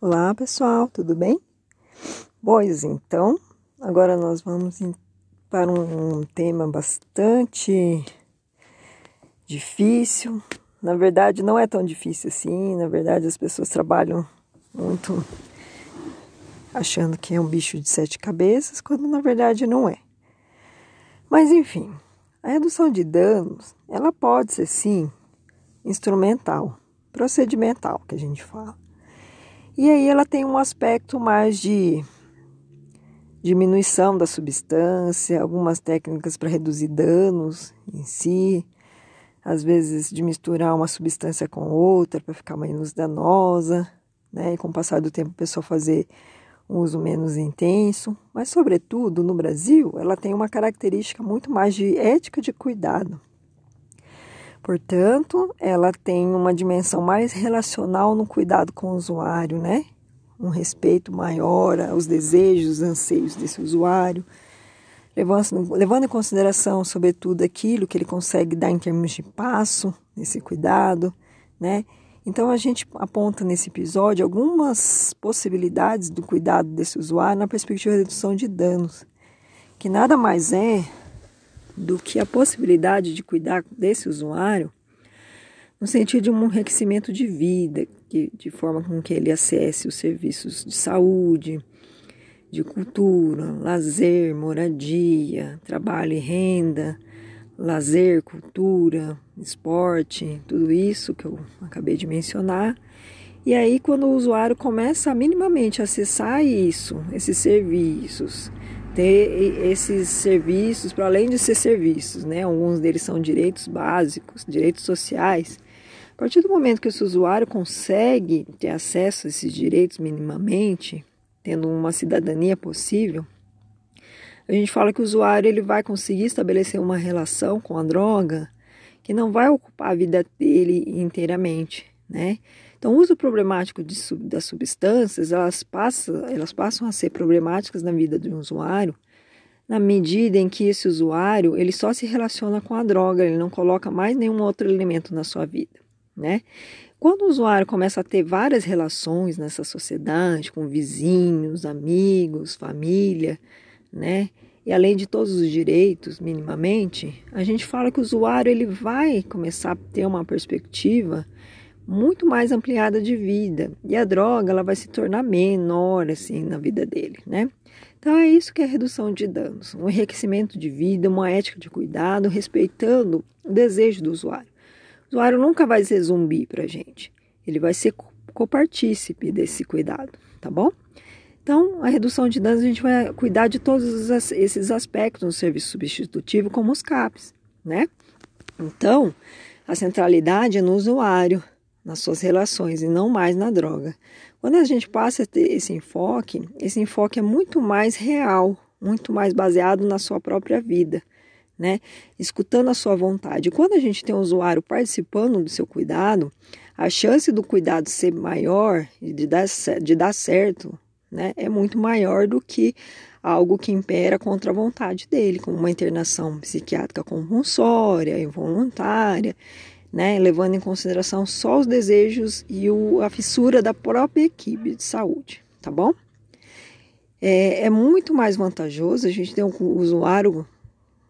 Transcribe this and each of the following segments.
Olá pessoal, tudo bem? Pois então, agora nós vamos para um tema bastante difícil. Na verdade, não é tão difícil assim. Na verdade, as pessoas trabalham muito achando que é um bicho de sete cabeças, quando na verdade não é. Mas enfim, a redução de danos, ela pode ser sim instrumental, procedimental, que a gente fala. E aí ela tem um aspecto mais de diminuição da substância, algumas técnicas para reduzir danos em si, às vezes de misturar uma substância com outra para ficar menos danosa, né? E com o passar do tempo a pessoa fazer um uso menos intenso, mas sobretudo no Brasil, ela tem uma característica muito mais de ética de cuidado. Portanto, ela tem uma dimensão mais relacional no cuidado com o usuário, né? Um respeito maior aos desejos, anseios desse usuário, levando, em consideração, sobretudo, aquilo que ele consegue dar em termos de passo nesse cuidado, né? Então, a gente aponta nesse episódio algumas possibilidades do cuidado desse usuário na perspectiva de redução de danos, que nada mais é do que a possibilidade de cuidar desse usuário no sentido de um enriquecimento de vida, que, de forma com que ele acesse os serviços de saúde, de cultura, lazer, moradia, trabalho e renda, lazer, cultura, esporte, tudo isso que eu acabei de mencionar. E aí, quando o usuário começa a minimamente acessar isso, esses serviços, ter esses serviços, para além de ser serviços, né? Alguns deles são direitos básicos, direitos sociais. A partir do momento que esse usuário consegue ter acesso a esses direitos minimamente, tendo uma cidadania possível, a gente fala que o usuário ele vai conseguir estabelecer uma relação com a droga que não vai ocupar a vida dele inteiramente, né? Então, o uso problemático de, das substâncias, elas passam, elas passam a ser problemáticas na vida do usuário na medida em que esse usuário ele só se relaciona com a droga, ele não coloca mais nenhum outro elemento na sua vida, né? Quando o usuário começa a ter várias relações nessa sociedade, com vizinhos, amigos, família, né? E além de todos os direitos, minimamente, a gente fala que o usuário ele vai começar a ter uma perspectiva muito mais ampliada de vida. E a droga ela vai se tornar menor assim na vida dele, né? Então é isso que é redução de danos, um enriquecimento de vida, uma ética de cuidado, respeitando o desejo do usuário. O usuário nunca vai ser zumbi para gente, ele vai ser copartícipe desse cuidado, tá bom? Então, a redução de danos a gente vai cuidar de todos esses aspectos no serviço substitutivo, como os CAPs, né? Então, a centralidade é no usuário, nas suas relações e não mais na droga. Quando a gente passa a ter esse enfoque, esse enfoque é muito mais real, muito mais baseado na sua própria vida, né? Escutando a sua vontade. Quando a gente tem um usuário participando do seu cuidado, a chance do cuidado ser maior, de dar, de dar certo, né, é muito maior do que algo que impera contra a vontade dele, como uma internação psiquiátrica compulsória, involuntária né, levando em consideração só os desejos e o, a fissura da própria equipe de saúde, tá bom? É, é muito mais vantajoso a gente ter um usuário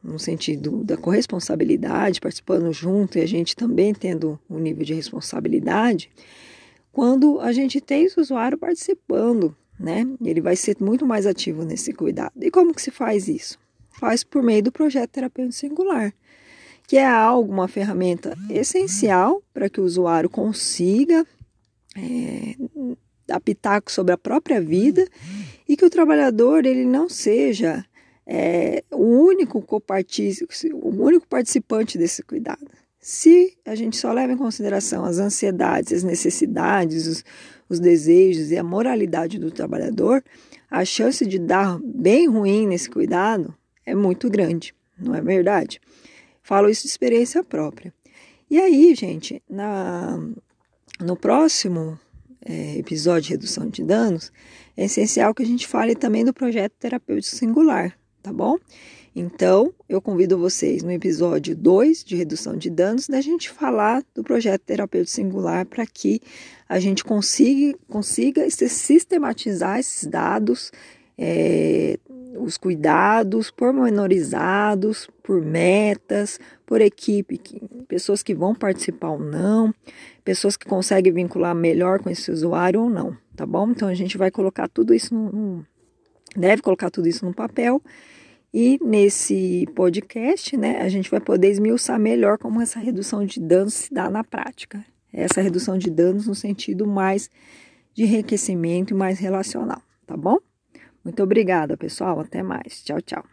no sentido da corresponsabilidade, participando junto e a gente também tendo um nível de responsabilidade, quando a gente tem esse usuário participando, né? Ele vai ser muito mais ativo nesse cuidado. E como que se faz isso? Faz por meio do projeto terapêutico singular que é algo, uma ferramenta essencial para que o usuário consiga é, dar pitaco sobre a própria vida e que o trabalhador ele não seja é, o único o único participante desse cuidado. Se a gente só leva em consideração as ansiedades, as necessidades, os, os desejos e a moralidade do trabalhador, a chance de dar bem ruim nesse cuidado é muito grande, não é verdade? Falo isso de experiência própria. E aí, gente, na, no próximo é, episódio de redução de danos, é essencial que a gente fale também do projeto terapêutico singular, tá bom? Então, eu convido vocês no episódio 2 de redução de danos da gente falar do projeto terapêutico singular para que a gente consiga, consiga sistematizar esses dados, é, os cuidados pormenorizados, por metas, por equipe, pessoas que vão participar ou não, pessoas que conseguem vincular melhor com esse usuário ou não, tá bom? Então a gente vai colocar tudo isso no, no deve colocar tudo isso no papel e nesse podcast, né, a gente vai poder esmiuçar melhor como essa redução de danos se dá na prática. Essa redução de danos no sentido mais de enriquecimento e mais relacional, tá bom? Muito obrigada, pessoal. Até mais. Tchau, tchau.